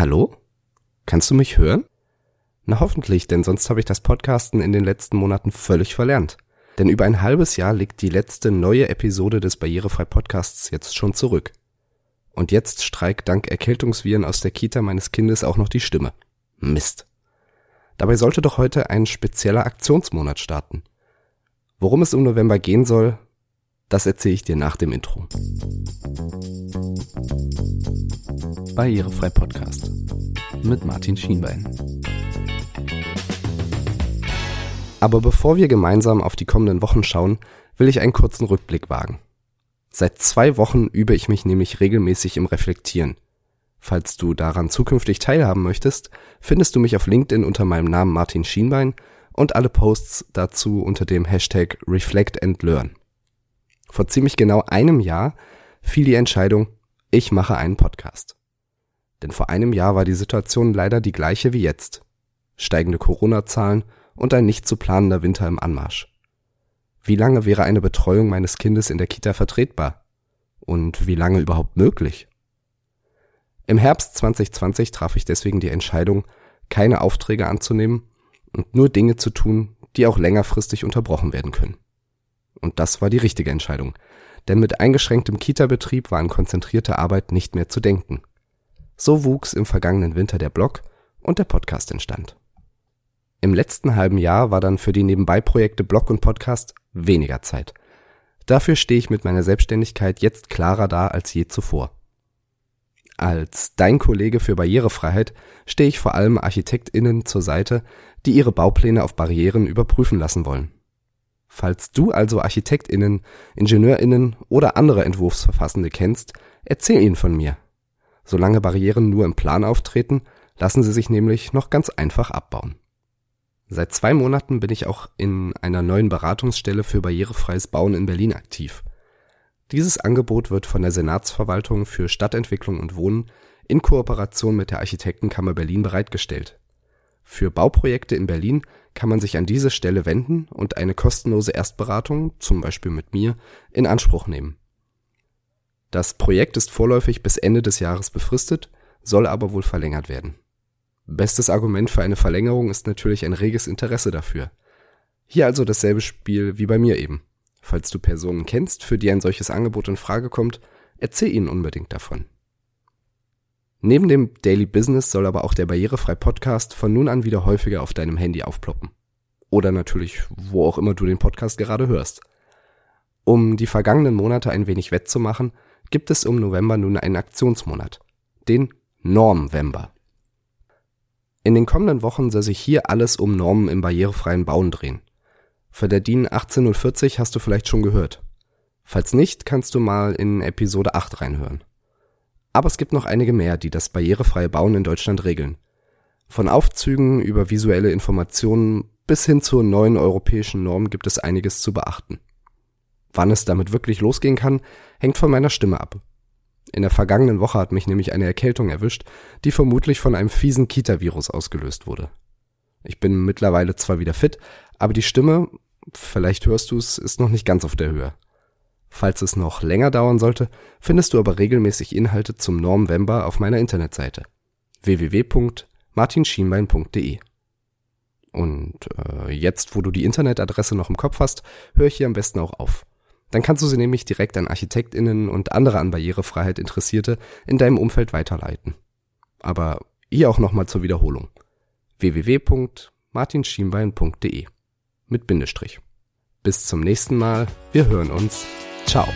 Hallo? Kannst du mich hören? Na hoffentlich, denn sonst habe ich das Podcasten in den letzten Monaten völlig verlernt. Denn über ein halbes Jahr liegt die letzte neue Episode des Barrierefrei Podcasts jetzt schon zurück. Und jetzt streikt dank Erkältungsviren aus der Kita meines Kindes auch noch die Stimme. Mist. Dabei sollte doch heute ein spezieller Aktionsmonat starten. Worum es im November gehen soll, das erzähle ich dir nach dem Intro. Barrierefrei Podcast mit Martin Schienbein. Aber bevor wir gemeinsam auf die kommenden Wochen schauen, will ich einen kurzen Rückblick wagen. Seit zwei Wochen übe ich mich nämlich regelmäßig im Reflektieren. Falls du daran zukünftig teilhaben möchtest, findest du mich auf LinkedIn unter meinem Namen Martin Schienbein und alle Posts dazu unter dem Hashtag Reflect and Learn. Vor ziemlich genau einem Jahr fiel die Entscheidung, ich mache einen Podcast. Denn vor einem Jahr war die Situation leider die gleiche wie jetzt. Steigende Corona-Zahlen und ein nicht zu planender Winter im Anmarsch. Wie lange wäre eine Betreuung meines Kindes in der Kita vertretbar? Und wie lange überhaupt möglich? Im Herbst 2020 traf ich deswegen die Entscheidung, keine Aufträge anzunehmen und nur Dinge zu tun, die auch längerfristig unterbrochen werden können. Und das war die richtige Entscheidung, denn mit eingeschränktem Kita-Betrieb war an konzentrierte Arbeit nicht mehr zu denken. So wuchs im vergangenen Winter der Blog und der Podcast entstand. Im letzten halben Jahr war dann für die Nebenbei-Projekte Blog und Podcast weniger Zeit. Dafür stehe ich mit meiner Selbstständigkeit jetzt klarer da als je zuvor. Als dein Kollege für Barrierefreiheit stehe ich vor allem ArchitektInnen zur Seite, die ihre Baupläne auf Barrieren überprüfen lassen wollen. Falls du also ArchitektInnen, IngenieurInnen oder andere Entwurfsverfassende kennst, erzähl ihnen von mir. Solange Barrieren nur im Plan auftreten, lassen sie sich nämlich noch ganz einfach abbauen. Seit zwei Monaten bin ich auch in einer neuen Beratungsstelle für barrierefreies Bauen in Berlin aktiv. Dieses Angebot wird von der Senatsverwaltung für Stadtentwicklung und Wohnen in Kooperation mit der Architektenkammer Berlin bereitgestellt. Für Bauprojekte in Berlin kann man sich an diese Stelle wenden und eine kostenlose Erstberatung, zum Beispiel mit mir, in Anspruch nehmen. Das Projekt ist vorläufig bis Ende des Jahres befristet, soll aber wohl verlängert werden. Bestes Argument für eine Verlängerung ist natürlich ein reges Interesse dafür. Hier also dasselbe Spiel wie bei mir eben. Falls du Personen kennst, für die ein solches Angebot in Frage kommt, erzähl ihnen unbedingt davon. Neben dem Daily Business soll aber auch der Barrierefrei Podcast von nun an wieder häufiger auf deinem Handy aufploppen. Oder natürlich, wo auch immer du den Podcast gerade hörst. Um die vergangenen Monate ein wenig wettzumachen, gibt es im November nun einen Aktionsmonat. Den Normvember. In den kommenden Wochen soll sich hier alles um Normen im barrierefreien Bauen drehen. Für der DIN 18040 hast du vielleicht schon gehört. Falls nicht, kannst du mal in Episode 8 reinhören. Aber es gibt noch einige mehr, die das barrierefreie Bauen in Deutschland regeln. Von Aufzügen über visuelle Informationen bis hin zur neuen europäischen Norm gibt es einiges zu beachten. Wann es damit wirklich losgehen kann, hängt von meiner Stimme ab. In der vergangenen Woche hat mich nämlich eine Erkältung erwischt, die vermutlich von einem fiesen Kita-Virus ausgelöst wurde. Ich bin mittlerweile zwar wieder fit, aber die Stimme, vielleicht hörst du es, ist noch nicht ganz auf der Höhe. Falls es noch länger dauern sollte, findest du aber regelmäßig Inhalte zum Normvember auf meiner Internetseite www.martinschienbein.de. Und äh, jetzt, wo du die Internetadresse noch im Kopf hast, höre ich hier am besten auch auf. Dann kannst du sie nämlich direkt an ArchitektInnen und andere an Barrierefreiheit Interessierte in deinem Umfeld weiterleiten. Aber hier auch nochmal zur Wiederholung. www.martinschienbein.de mit Bindestrich. Bis zum nächsten Mal. Wir hören uns. Ciao.